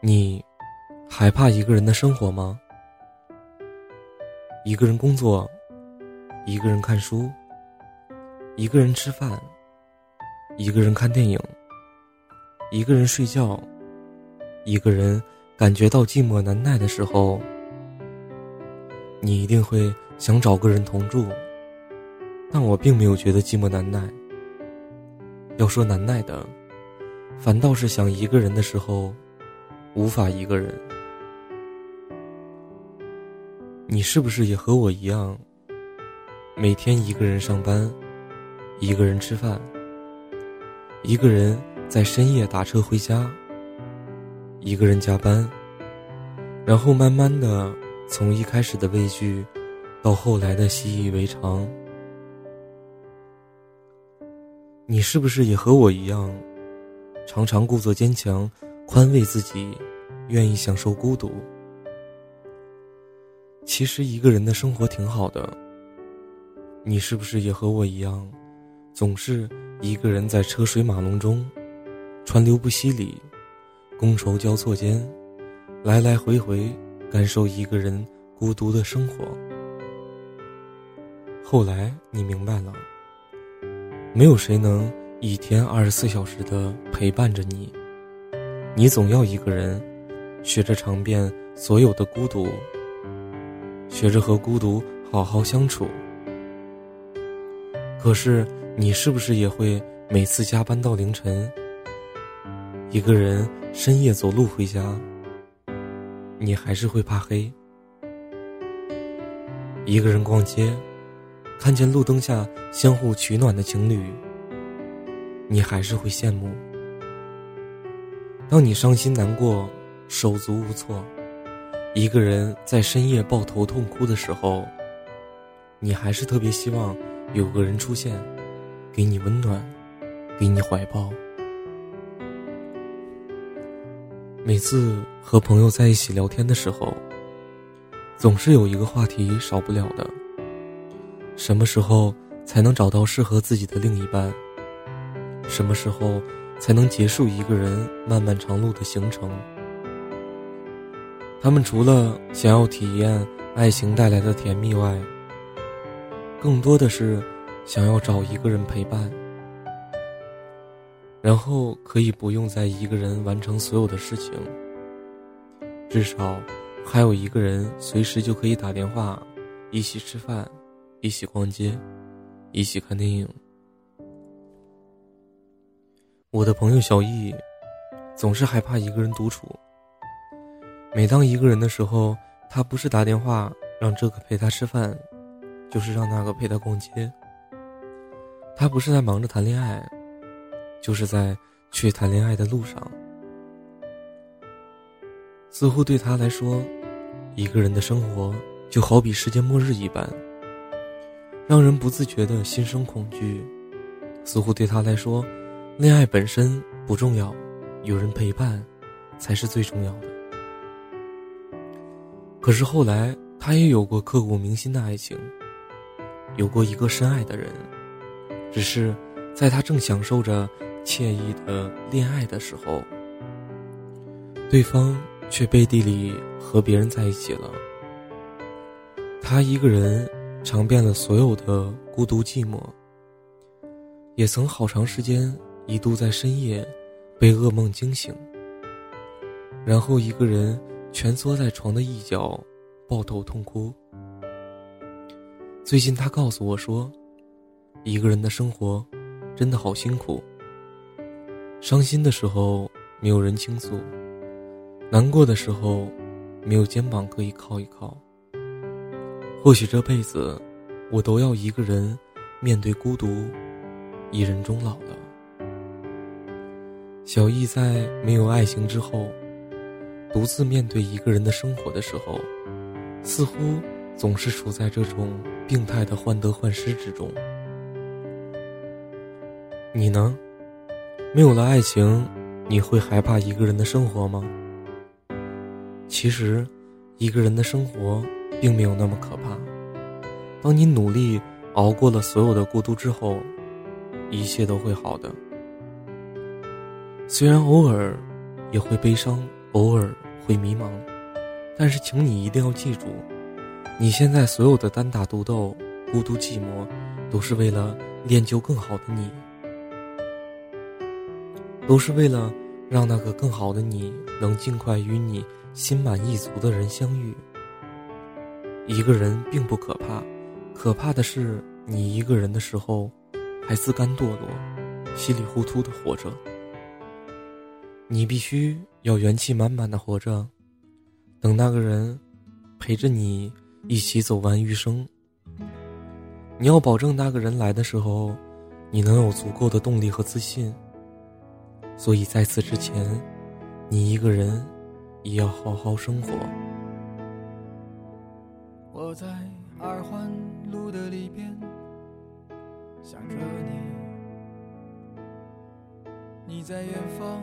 你害怕一个人的生活吗？一个人工作，一个人看书，一个人吃饭，一个人看电影，一个人睡觉，一个人感觉到寂寞难耐的时候，你一定会想找个人同住。但我并没有觉得寂寞难耐。要说难耐的，反倒是想一个人的时候。无法一个人，你是不是也和我一样，每天一个人上班，一个人吃饭，一个人在深夜打车回家，一个人加班，然后慢慢的从一开始的畏惧，到后来的习以为常。你是不是也和我一样，常常故作坚强？宽慰自己，愿意享受孤独。其实一个人的生活挺好的。你是不是也和我一样，总是一个人在车水马龙中，川流不息里，觥筹交错间，来来回回感受一个人孤独的生活。后来你明白了，没有谁能一天二十四小时的陪伴着你。你总要一个人，学着尝遍所有的孤独，学着和孤独好好相处。可是，你是不是也会每次加班到凌晨，一个人深夜走路回家？你还是会怕黑。一个人逛街，看见路灯下相互取暖的情侣，你还是会羡慕。当你伤心难过、手足无措，一个人在深夜抱头痛哭的时候，你还是特别希望有个人出现，给你温暖，给你怀抱。每次和朋友在一起聊天的时候，总是有一个话题少不了的：什么时候才能找到适合自己的另一半？什么时候？才能结束一个人漫漫长路的行程。他们除了想要体验爱情带来的甜蜜外，更多的是想要找一个人陪伴，然后可以不用再一个人完成所有的事情，至少还有一个人随时就可以打电话，一起吃饭，一起逛街，一起看电影。我的朋友小易，总是害怕一个人独处。每当一个人的时候，他不是打电话让这个陪他吃饭，就是让那个陪他逛街。他不是在忙着谈恋爱，就是在去谈恋爱的路上。似乎对他来说，一个人的生活就好比世界末日一般，让人不自觉的心生恐惧。似乎对他来说。恋爱本身不重要，有人陪伴，才是最重要的。可是后来，他也有过刻骨铭心的爱情，有过一个深爱的人，只是在他正享受着惬意的恋爱的时候，对方却背地里和别人在一起了。他一个人尝遍了所有的孤独寂寞，也曾好长时间。一度在深夜被噩梦惊醒，然后一个人蜷缩在床的一角，抱头痛哭。最近他告诉我说，一个人的生活真的好辛苦。伤心的时候没有人倾诉，难过的时候没有肩膀可以靠一靠。或许这辈子我都要一个人面对孤独，一人终老了。小易在没有爱情之后，独自面对一个人的生活的时候，似乎总是处在这种病态的患得患失之中。你呢？没有了爱情，你会害怕一个人的生活吗？其实，一个人的生活并没有那么可怕。当你努力熬过了所有的孤独之后，一切都会好的。虽然偶尔也会悲伤偶尔会迷茫，但是请你一定要记住，你现在所有的单打独斗、孤独寂寞，都是为了练就更好的你，都是为了让那个更好的你能尽快与你心满意足的人相遇。一个人并不可怕，可怕的是你一个人的时候，还自甘堕落、稀里糊涂的活着。你必须要元气满满的活着，等那个人陪着你一起走完余生。你要保证那个人来的时候，你能有足够的动力和自信。所以在此之前，你一个人也要好好生活。我在二环路的里边想着你，你在远方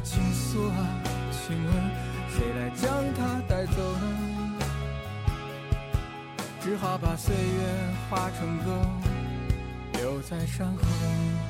的情愫啊，请问谁来将它带走呢？只好把岁月化成歌，留在山河。